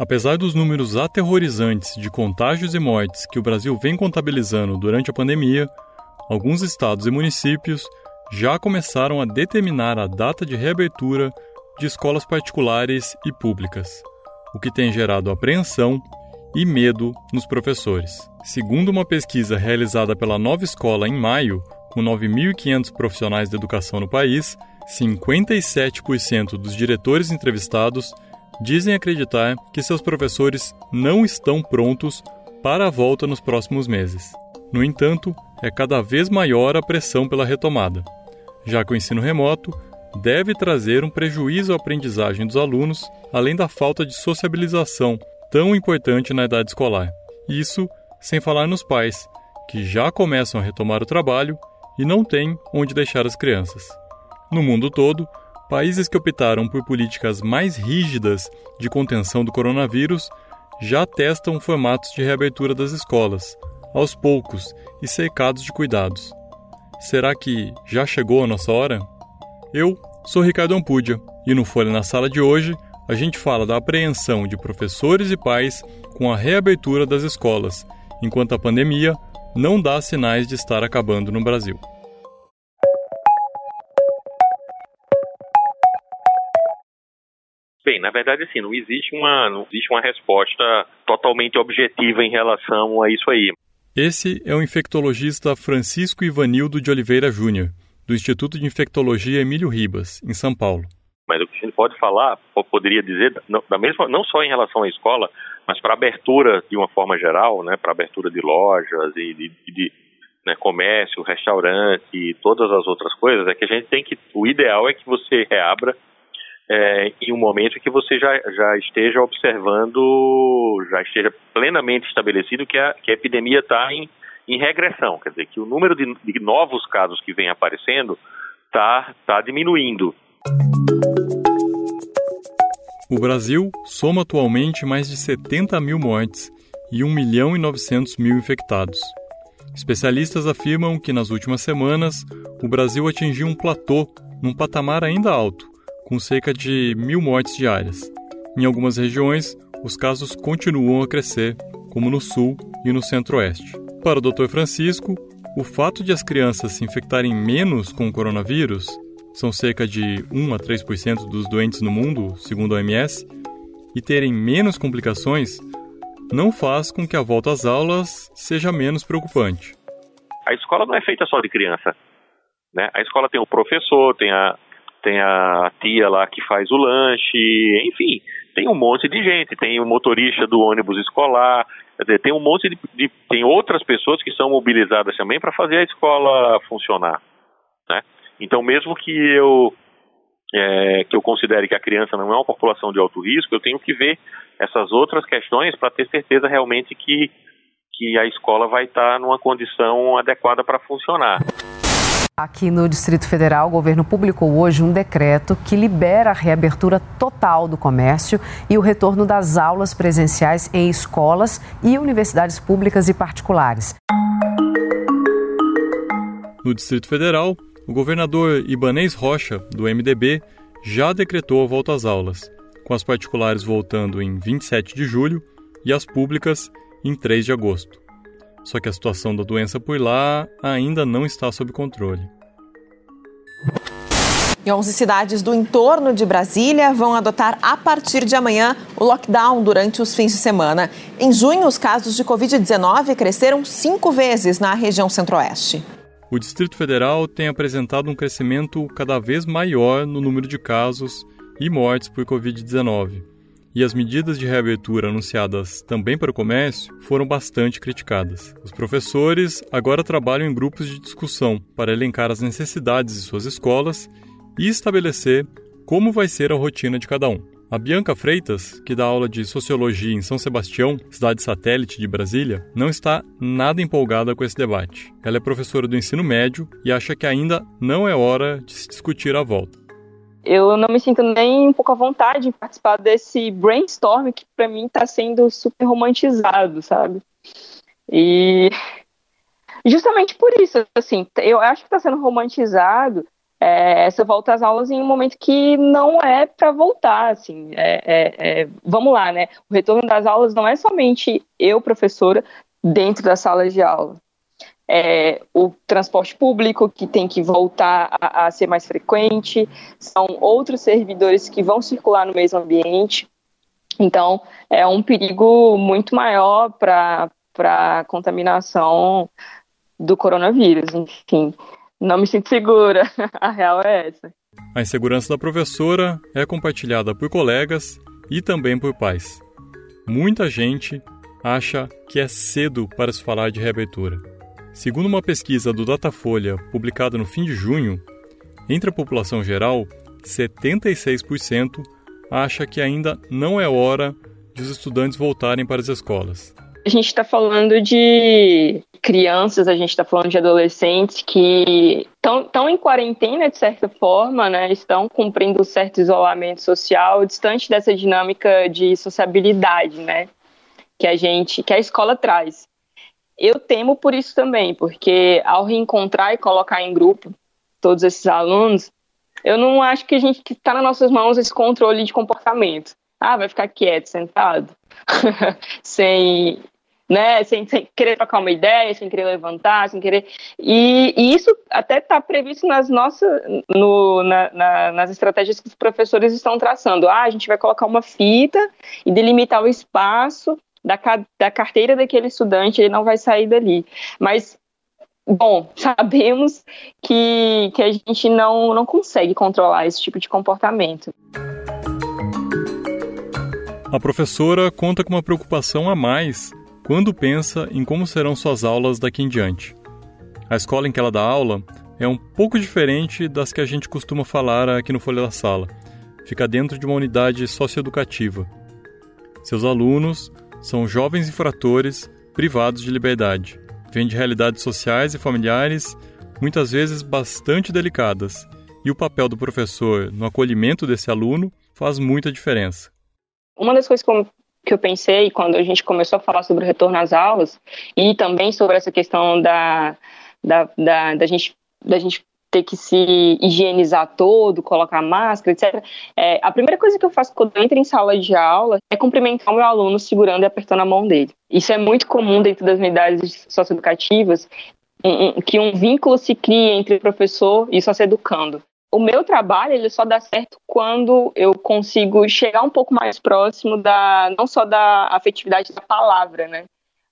Apesar dos números aterrorizantes de contágios e mortes que o Brasil vem contabilizando durante a pandemia, alguns estados e municípios já começaram a determinar a data de reabertura de escolas particulares e públicas, o que tem gerado apreensão e medo nos professores. Segundo uma pesquisa realizada pela Nova Escola em maio, com 9.500 profissionais de educação no país, 57% dos diretores entrevistados dizem acreditar que seus professores não estão prontos para a volta nos próximos meses. No entanto, é cada vez maior a pressão pela retomada, já que o ensino remoto deve trazer um prejuízo à aprendizagem dos alunos, além da falta de sociabilização tão importante na idade escolar. Isso sem falar nos pais, que já começam a retomar o trabalho e não têm onde deixar as crianças. No mundo todo, Países que optaram por políticas mais rígidas de contenção do coronavírus já testam formatos de reabertura das escolas, aos poucos e cercados de cuidados. Será que já chegou a nossa hora? Eu sou Ricardo Ampudia e no Folha na Sala de hoje a gente fala da apreensão de professores e pais com a reabertura das escolas, enquanto a pandemia não dá sinais de estar acabando no Brasil. Bem, na verdade, assim, não existe uma, não existe uma resposta totalmente objetiva em relação a isso aí. Esse é o infectologista Francisco Ivanildo de Oliveira Júnior, do Instituto de Infectologia Emílio Ribas, em São Paulo. Mas o que a gente pode falar, poderia dizer, da mesma, não só em relação à escola, mas para abertura de uma forma geral, né, para abertura de lojas e de, de né, comércio, restaurante e todas as outras coisas, é que a gente tem que, o ideal é que você reabra é, em um momento que você já, já esteja observando, já esteja plenamente estabelecido que a, que a epidemia está em, em regressão, quer dizer, que o número de, de novos casos que vem aparecendo está tá diminuindo. O Brasil soma atualmente mais de 70 mil mortes e 1 milhão e 900 mil infectados. Especialistas afirmam que nas últimas semanas o Brasil atingiu um platô num patamar ainda alto, com cerca de mil mortes diárias. Em algumas regiões, os casos continuam a crescer, como no sul e no centro-oeste. Para o Dr. Francisco, o fato de as crianças se infectarem menos com o coronavírus, são cerca de 1 a 3% dos doentes no mundo, segundo a OMS, e terem menos complicações, não faz com que a volta às aulas seja menos preocupante. A escola não é feita só de criança. Né? A escola tem o professor, tem a, tem a tia lá que faz o lanche, enfim, tem um monte de gente, tem o motorista do ônibus escolar, tem um monte de, de tem outras pessoas que são mobilizadas também para fazer a escola funcionar, né? Então, mesmo que eu é, que eu considere que a criança não é uma população de alto risco, eu tenho que ver essas outras questões para ter certeza realmente que que a escola vai estar numa condição adequada para funcionar. Aqui no Distrito Federal, o governo publicou hoje um decreto que libera a reabertura total do comércio e o retorno das aulas presenciais em escolas e universidades públicas e particulares. No Distrito Federal, o governador Ibanês Rocha, do MDB, já decretou a volta às aulas, com as particulares voltando em 27 de julho e as públicas em 3 de agosto. Só que a situação da doença por lá ainda não está sob controle. E 11 cidades do entorno de Brasília vão adotar a partir de amanhã o lockdown durante os fins de semana. Em junho, os casos de Covid-19 cresceram cinco vezes na região centro-oeste. O Distrito Federal tem apresentado um crescimento cada vez maior no número de casos e mortes por Covid-19 e as medidas de reabertura anunciadas também para o comércio foram bastante criticadas. Os professores agora trabalham em grupos de discussão para elencar as necessidades de suas escolas e estabelecer como vai ser a rotina de cada um. A Bianca Freitas, que dá aula de sociologia em São Sebastião, cidade satélite de Brasília, não está nada empolgada com esse debate. Ela é professora do ensino médio e acha que ainda não é hora de se discutir a volta eu não me sinto nem um pouco à vontade em participar desse brainstorm que para mim está sendo super romantizado, sabe? E justamente por isso, assim, eu acho que está sendo romantizado é, essa volta às aulas em um momento que não é para voltar, assim, é, é, é, vamos lá, né? O retorno das aulas não é somente eu, professora, dentro da sala de aula. É, o transporte público que tem que voltar a, a ser mais frequente, são outros servidores que vão circular no mesmo ambiente. Então, é um perigo muito maior para a contaminação do coronavírus, enfim. Não me sinto segura, a real é essa. A insegurança da professora é compartilhada por colegas e também por pais. Muita gente acha que é cedo para se falar de reabertura. Segundo uma pesquisa do Datafolha publicada no fim de junho, entre a população geral, 76% acha que ainda não é hora de os estudantes voltarem para as escolas. A gente está falando de crianças, a gente está falando de adolescentes que estão em quarentena, de certa forma, né? estão cumprindo um certo isolamento social, distante dessa dinâmica de sociabilidade né? que a gente, que a escola traz. Eu temo por isso também, porque ao reencontrar e colocar em grupo todos esses alunos, eu não acho que a gente que está nas nossas mãos esse controle de comportamento. Ah, vai ficar quieto, sentado, sem, né, sem, sem, querer trocar uma ideia, sem querer levantar, sem querer. E, e isso até está previsto nas nossas, no, na, na, nas estratégias que os professores estão traçando. Ah, a gente vai colocar uma fita e delimitar o espaço da, da carteira daquele estudante, ele não vai sair dali. Mas bom, sabemos que, que a gente não, não consegue controlar esse tipo de comportamento. A professora conta com uma preocupação a mais quando pensa em como serão suas aulas daqui em diante. A escola em que ela dá aula é um pouco diferente das que a gente costuma falar aqui no Folha da Sala. Fica dentro de uma unidade socioeducativa. Seus alunos são jovens infratores privados de liberdade. Vêm de realidades sociais e familiares muitas vezes bastante delicadas, e o papel do professor no acolhimento desse aluno faz muita diferença. Uma das coisas que eu, pensei quando a gente começou a falar sobre o retorno às aulas e também sobre essa questão da, da, da, da gente, da gente ter que se higienizar todo, colocar máscara, etc. É, a primeira coisa que eu faço quando eu entro em sala de aula é cumprimentar o meu aluno segurando e apertando a mão dele. Isso é muito comum dentro das unidades socioeducativas, que um vínculo se crie entre professor e o sócio-educando o meu trabalho ele só dá certo quando eu consigo chegar um pouco mais próximo da não só da afetividade da palavra, né?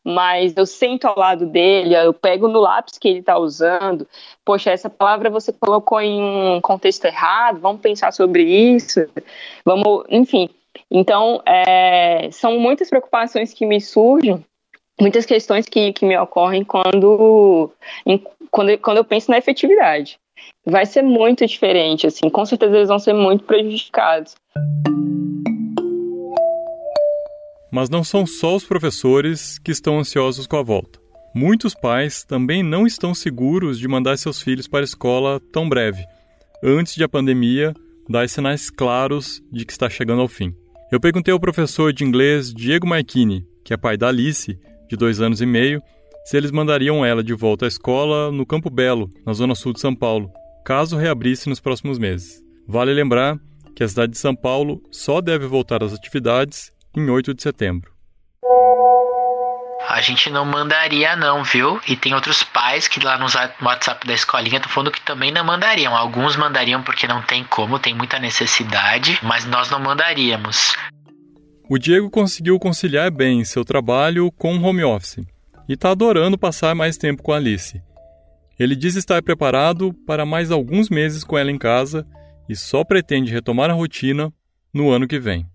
Mas eu sento ao lado dele, eu pego no lápis que ele está usando. Poxa, essa palavra você colocou em um contexto errado. Vamos pensar sobre isso. Vamos, enfim. Então, é, são muitas preocupações que me surgem, muitas questões que, que me ocorrem quando, em, quando, quando eu penso na efetividade vai ser muito diferente, assim, com certeza eles vão ser muito prejudicados. Mas não são só os professores que estão ansiosos com a volta. Muitos pais também não estão seguros de mandar seus filhos para a escola tão breve, antes de a pandemia dar sinais claros de que está chegando ao fim. Eu perguntei ao professor de inglês Diego Marchini, que é pai da Alice, de dois anos e meio, se eles mandariam ela de volta à escola no Campo Belo, na zona sul de São Paulo, caso reabrisse nos próximos meses. Vale lembrar que a cidade de São Paulo só deve voltar às atividades em 8 de setembro. A gente não mandaria não, viu? E tem outros pais que lá no WhatsApp da escolinha estão falando que também não mandariam. Alguns mandariam porque não tem como, tem muita necessidade, mas nós não mandaríamos. O Diego conseguiu conciliar bem seu trabalho com o home office e está adorando passar mais tempo com a Alice. Ele diz estar preparado para mais alguns meses com ela em casa e só pretende retomar a rotina no ano que vem.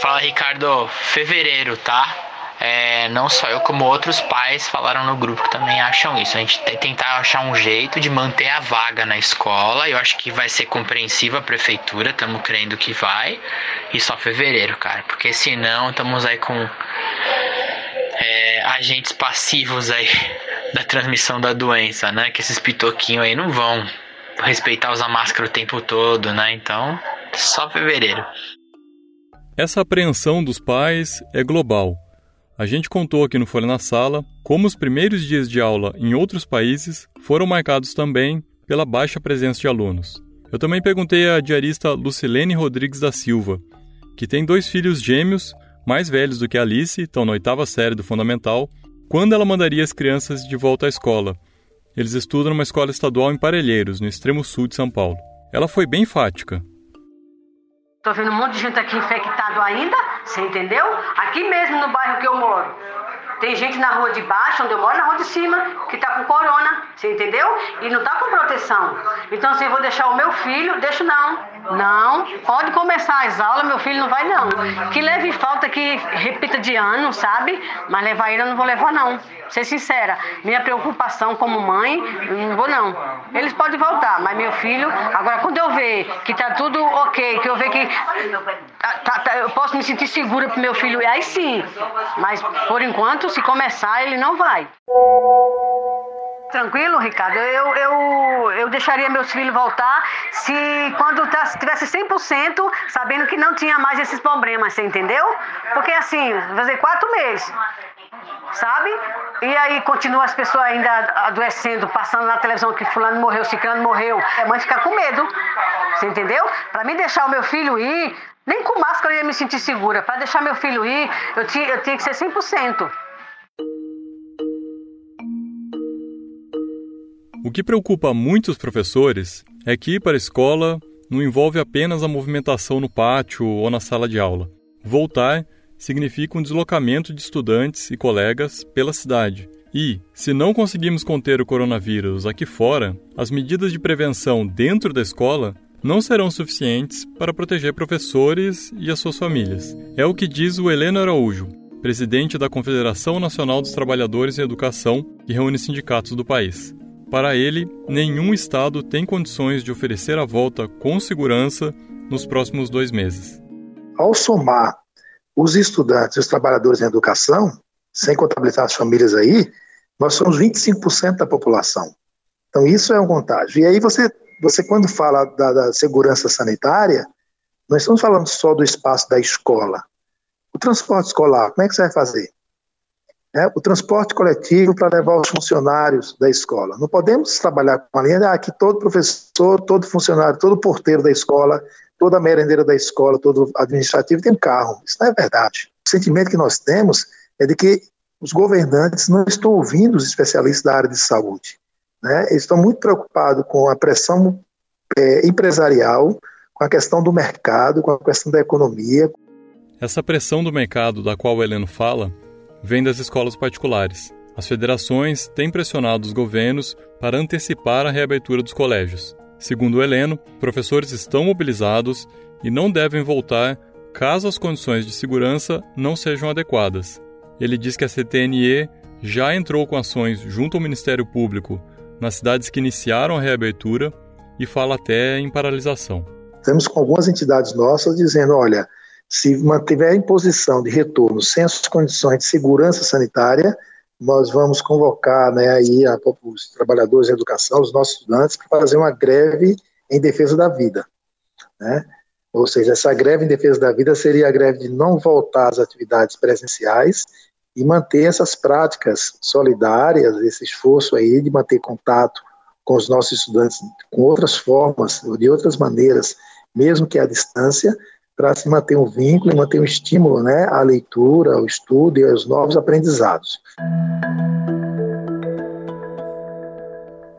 Fala Ricardo, fevereiro, tá? É, não só eu, como outros pais falaram no grupo que também acham isso. A gente tem que tentar achar um jeito de manter a vaga na escola. Eu acho que vai ser compreensiva a prefeitura, estamos crendo que vai. E só fevereiro, cara. Porque senão estamos aí com é, agentes passivos aí da transmissão da doença, né? Que esses pitoquinhos aí não vão respeitar usar máscara o tempo todo, né? Então, só fevereiro. Essa apreensão dos pais é global. A gente contou aqui no Folha na Sala como os primeiros dias de aula em outros países foram marcados também pela baixa presença de alunos. Eu também perguntei à diarista Lucilene Rodrigues da Silva, que tem dois filhos gêmeos, mais velhos do que Alice, estão na oitava série do Fundamental, quando ela mandaria as crianças de volta à escola. Eles estudam numa escola estadual em Parelheiros, no extremo sul de São Paulo. Ela foi bem fática. Tô vendo um monte de gente aqui infectado ainda, você entendeu? Aqui mesmo no bairro que eu moro. Tem gente na rua de baixo, onde eu moro, na rua de cima, que tá com corona, você entendeu? E não tá com proteção. Então, se eu vou deixar o meu filho, deixo não. Não, pode começar as aulas, meu filho não vai não. Que leve falta que repita de ano, sabe? Mas levar ele eu não vou levar não. Ser sincera, minha preocupação como mãe, não vou não. Eles podem voltar, mas meu filho, agora quando eu ver que tá tudo ok, que eu ver que tá, tá, tá, eu posso me sentir segura pro meu filho, aí sim. Mas por enquanto, se começar, ele não vai. Tranquilo, Ricardo. Eu, eu, eu deixaria meus filhos voltar se quando tá, tivesse 100% sabendo que não tinha mais esses problemas, você entendeu? Porque assim, fazer quatro meses, sabe? E aí continua as pessoas ainda adoecendo, passando na televisão que fulano morreu, ciclano morreu. A mãe fica com medo, você entendeu? Para mim deixar o meu filho ir, nem com máscara eu ia me sentir segura. Para deixar meu filho ir, eu tinha, eu tinha que ser 100%. O que preocupa muitos professores é que ir para a escola não envolve apenas a movimentação no pátio ou na sala de aula. Voltar significa um deslocamento de estudantes e colegas pela cidade. E, se não conseguimos conter o coronavírus aqui fora, as medidas de prevenção dentro da escola não serão suficientes para proteger professores e as suas famílias. É o que diz o Heleno Araújo, presidente da Confederação Nacional dos Trabalhadores em Educação, que reúne sindicatos do país. Para ele, nenhum Estado tem condições de oferecer a volta com segurança nos próximos dois meses. Ao somar os estudantes e os trabalhadores em educação, sem contabilizar as famílias aí, nós somos 25% da população. Então, isso é um contágio. E aí, você, você quando fala da, da segurança sanitária, nós estamos falando só do espaço da escola. O transporte escolar, como é que você vai fazer? É, o transporte coletivo para levar os funcionários da escola. Não podemos trabalhar com a linha ah, que todo professor, todo funcionário, todo porteiro da escola, toda merendeira da escola, todo administrativo tem um carro. Isso não é verdade. O sentimento que nós temos é de que os governantes não estão ouvindo os especialistas da área de saúde. Né? Eles estão muito preocupados com a pressão é, empresarial, com a questão do mercado, com a questão da economia. Essa pressão do mercado da qual o Heleno fala vem das escolas particulares. As federações têm pressionado os governos para antecipar a reabertura dos colégios. Segundo o Heleno, professores estão mobilizados e não devem voltar caso as condições de segurança não sejam adequadas. Ele diz que a CTNE já entrou com ações junto ao Ministério Público nas cidades que iniciaram a reabertura e fala até em paralisação. Temos com algumas entidades nossas dizendo: olha, se mantiver a imposição de retorno sem as condições de segurança sanitária, nós vamos convocar né, aí a, os trabalhadores da educação, os nossos estudantes, para fazer uma greve em defesa da vida. Né? Ou seja, essa greve em defesa da vida seria a greve de não voltar às atividades presenciais e manter essas práticas solidárias, esse esforço aí de manter contato com os nossos estudantes com outras formas, de outras maneiras, mesmo que à distância, para se manter um vínculo e manter um estímulo né, à leitura, ao estudo e aos novos aprendizados.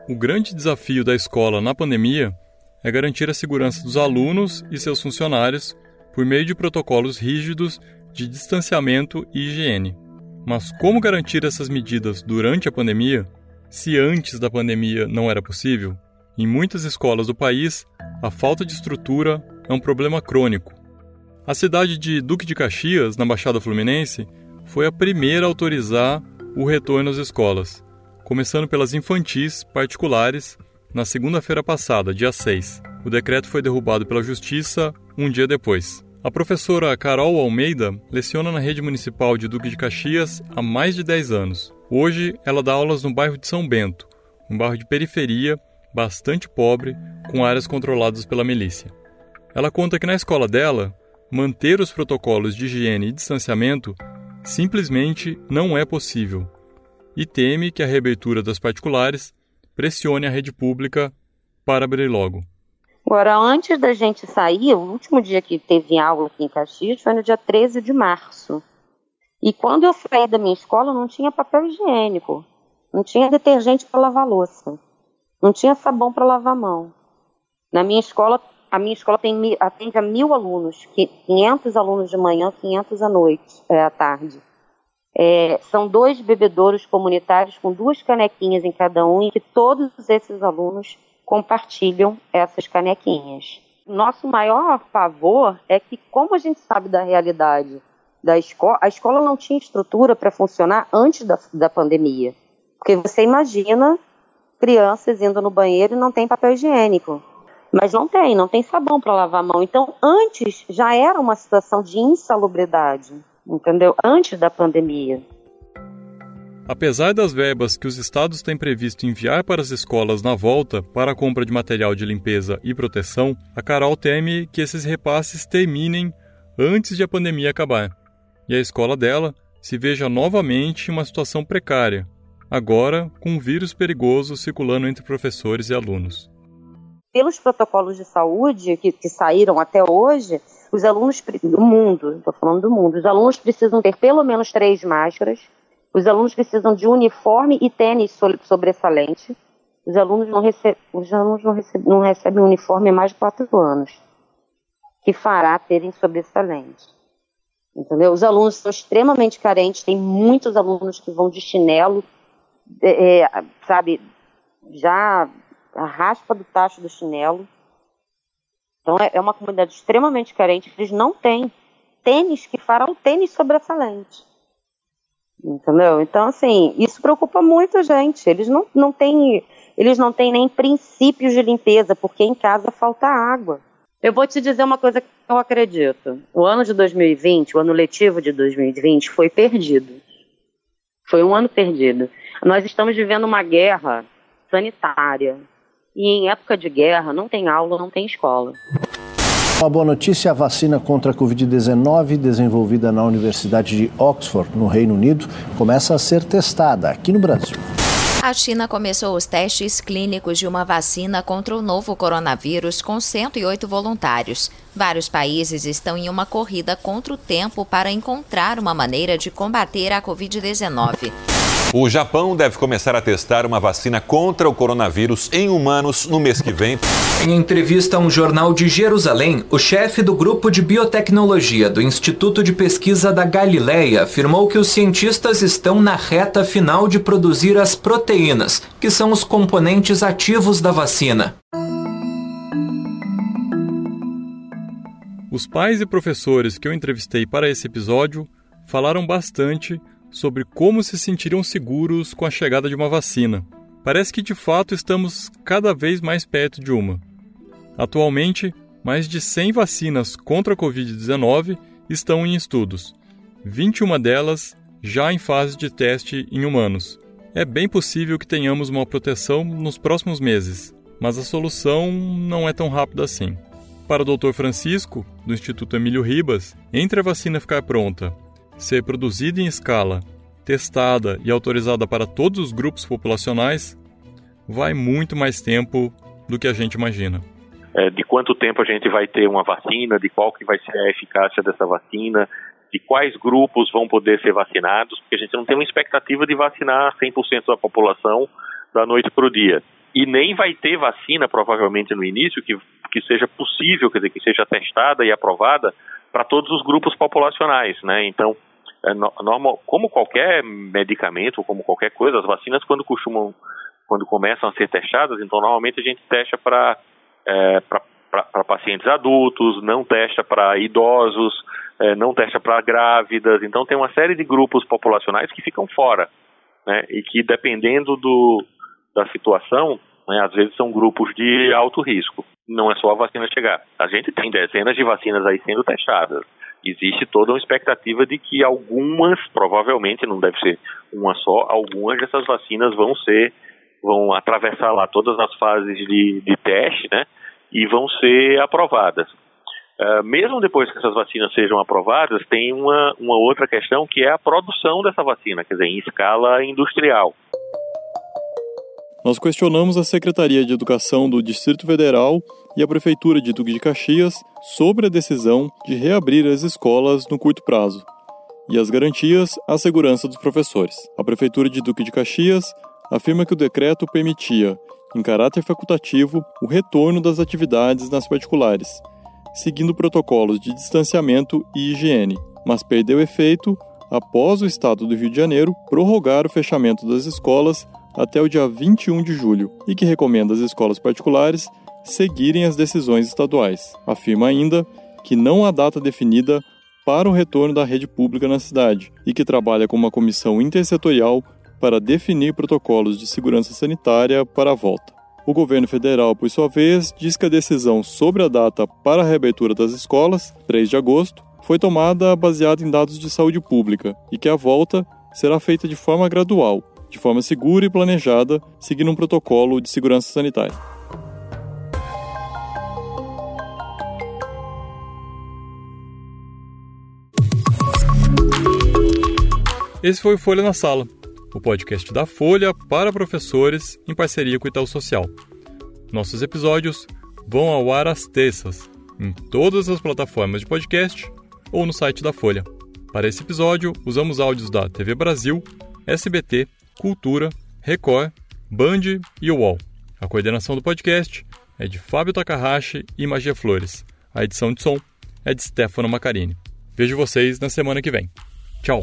O grande desafio da escola na pandemia é garantir a segurança dos alunos e seus funcionários por meio de protocolos rígidos de distanciamento e higiene. Mas como garantir essas medidas durante a pandemia, se antes da pandemia não era possível? Em muitas escolas do país, a falta de estrutura é um problema crônico a cidade de Duque de Caxias, na Baixada Fluminense, foi a primeira a autorizar o retorno às escolas, começando pelas infantis particulares na segunda-feira passada, dia 6. O decreto foi derrubado pela Justiça um dia depois. A professora Carol Almeida leciona na rede municipal de Duque de Caxias há mais de 10 anos. Hoje, ela dá aulas no bairro de São Bento, um bairro de periferia, bastante pobre, com áreas controladas pela milícia. Ela conta que na escola dela, manter os protocolos de higiene e distanciamento simplesmente não é possível e teme que a reabertura das particulares pressione a rede pública para abrir logo. Agora, antes da gente sair, o último dia que teve aula aqui em Caxias foi no dia 13 de março. E quando eu saí da minha escola, não tinha papel higiênico, não tinha detergente para lavar louça, não tinha sabão para lavar mão. Na minha escola, a minha escola tem, atende a mil alunos, 500 alunos de manhã, 500 à noite, é, à tarde. É, são dois bebedouros comunitários com duas canequinhas em cada um e que todos esses alunos compartilham essas canequinhas. Nosso maior favor é que, como a gente sabe da realidade da escola, a escola não tinha estrutura para funcionar antes da, da pandemia. Porque você imagina crianças indo no banheiro e não tem papel higiênico. Mas não tem, não tem sabão para lavar a mão. Então, antes já era uma situação de insalubridade, entendeu? Antes da pandemia. Apesar das verbas que os estados têm previsto enviar para as escolas na volta para a compra de material de limpeza e proteção, a Carol teme que esses repasses terminem antes de a pandemia acabar e a escola dela se veja novamente em uma situação precária, agora com um vírus perigoso circulando entre professores e alunos. Pelos protocolos de saúde que, que saíram até hoje, os alunos do mundo, estou falando do mundo, os alunos precisam ter pelo menos três máscaras, os alunos precisam de uniforme e tênis sobressalente, os alunos não, os alunos não, não recebem uniforme há mais de quatro anos, que fará terem sobressalente. Entendeu? Os alunos são extremamente carentes, tem muitos alunos que vão de chinelo, é, sabe, já a raspa do tacho do chinelo. Então é, é uma comunidade extremamente carente, eles não têm tênis que farão tênis sobressalente. Entendeu? Então, assim, isso preocupa muito a gente. Eles não, não têm, eles não têm nem princípios de limpeza, porque em casa falta água. Eu vou te dizer uma coisa que eu acredito. O ano de 2020, o ano letivo de 2020, foi perdido. Foi um ano perdido. Nós estamos vivendo uma guerra sanitária. E em época de guerra, não tem aula, não tem escola. Uma boa notícia: a vacina contra a Covid-19, desenvolvida na Universidade de Oxford, no Reino Unido, começa a ser testada aqui no Brasil. A China começou os testes clínicos de uma vacina contra o novo coronavírus com 108 voluntários. Vários países estão em uma corrida contra o tempo para encontrar uma maneira de combater a Covid-19. O Japão deve começar a testar uma vacina contra o coronavírus em humanos no mês que vem. Em entrevista a um jornal de Jerusalém, o chefe do grupo de biotecnologia do Instituto de Pesquisa da Galileia afirmou que os cientistas estão na reta final de produzir as proteínas, que são os componentes ativos da vacina. Os pais e professores que eu entrevistei para esse episódio falaram bastante sobre como se sentiriam seguros com a chegada de uma vacina. Parece que de fato estamos cada vez mais perto de uma. Atualmente, mais de 100 vacinas contra a Covid-19 estão em estudos, 21 delas já em fase de teste em humanos. É bem possível que tenhamos uma proteção nos próximos meses, mas a solução não é tão rápida assim. Para o Dr. Francisco, do Instituto Emílio Ribas, entre a vacina ficar pronta ser produzida em escala, testada e autorizada para todos os grupos populacionais, vai muito mais tempo do que a gente imagina. É, de quanto tempo a gente vai ter uma vacina, de qual que vai ser a eficácia dessa vacina, de quais grupos vão poder ser vacinados, porque a gente não tem uma expectativa de vacinar 100% da população da noite para o dia. E nem vai ter vacina, provavelmente, no início, que, que seja possível, quer dizer, que seja testada e aprovada para todos os grupos populacionais, né? Então, é normal, como qualquer medicamento, como qualquer coisa, as vacinas quando costumam, quando começam a ser testadas, então normalmente a gente testa para é, pacientes adultos, não testa para idosos, é, não testa para grávidas, então tem uma série de grupos populacionais que ficam fora, né, e que dependendo do, da situação, né, às vezes são grupos de alto risco. Não é só a vacina chegar. A gente tem dezenas de vacinas aí sendo testadas existe toda uma expectativa de que algumas, provavelmente não deve ser uma só, algumas dessas vacinas vão ser, vão atravessar lá todas as fases de, de teste, né, e vão ser aprovadas. Uh, mesmo depois que essas vacinas sejam aprovadas, tem uma, uma outra questão que é a produção dessa vacina, quer dizer, em escala industrial. Nós questionamos a Secretaria de Educação do Distrito Federal e a Prefeitura de Duque de Caxias sobre a decisão de reabrir as escolas no curto prazo e as garantias à segurança dos professores. A Prefeitura de Duque de Caxias afirma que o decreto permitia, em caráter facultativo, o retorno das atividades nas particulares, seguindo protocolos de distanciamento e higiene, mas perdeu efeito após o Estado do Rio de Janeiro prorrogar o fechamento das escolas até o dia 21 de julho e que recomenda às escolas particulares seguirem as decisões estaduais. Afirma ainda que não há data definida para o retorno da rede pública na cidade e que trabalha com uma comissão intersetorial para definir protocolos de segurança sanitária para a volta. O governo federal, por sua vez, diz que a decisão sobre a data para a reabertura das escolas, 3 de agosto, foi tomada baseada em dados de saúde pública e que a volta será feita de forma gradual, de forma segura e planejada, seguindo um protocolo de segurança sanitária. Esse foi o Folha na Sala, o podcast da Folha para professores em parceria com o Itaú Social. Nossos episódios vão ao ar às terças, em todas as plataformas de podcast ou no site da Folha. Para esse episódio, usamos áudios da TV Brasil, SBT, Cultura, Record, Band e UOL. A coordenação do podcast é de Fábio Takahashi e Magia Flores. A edição de som é de Stefano Macarini. Vejo vocês na semana que vem. Tchau!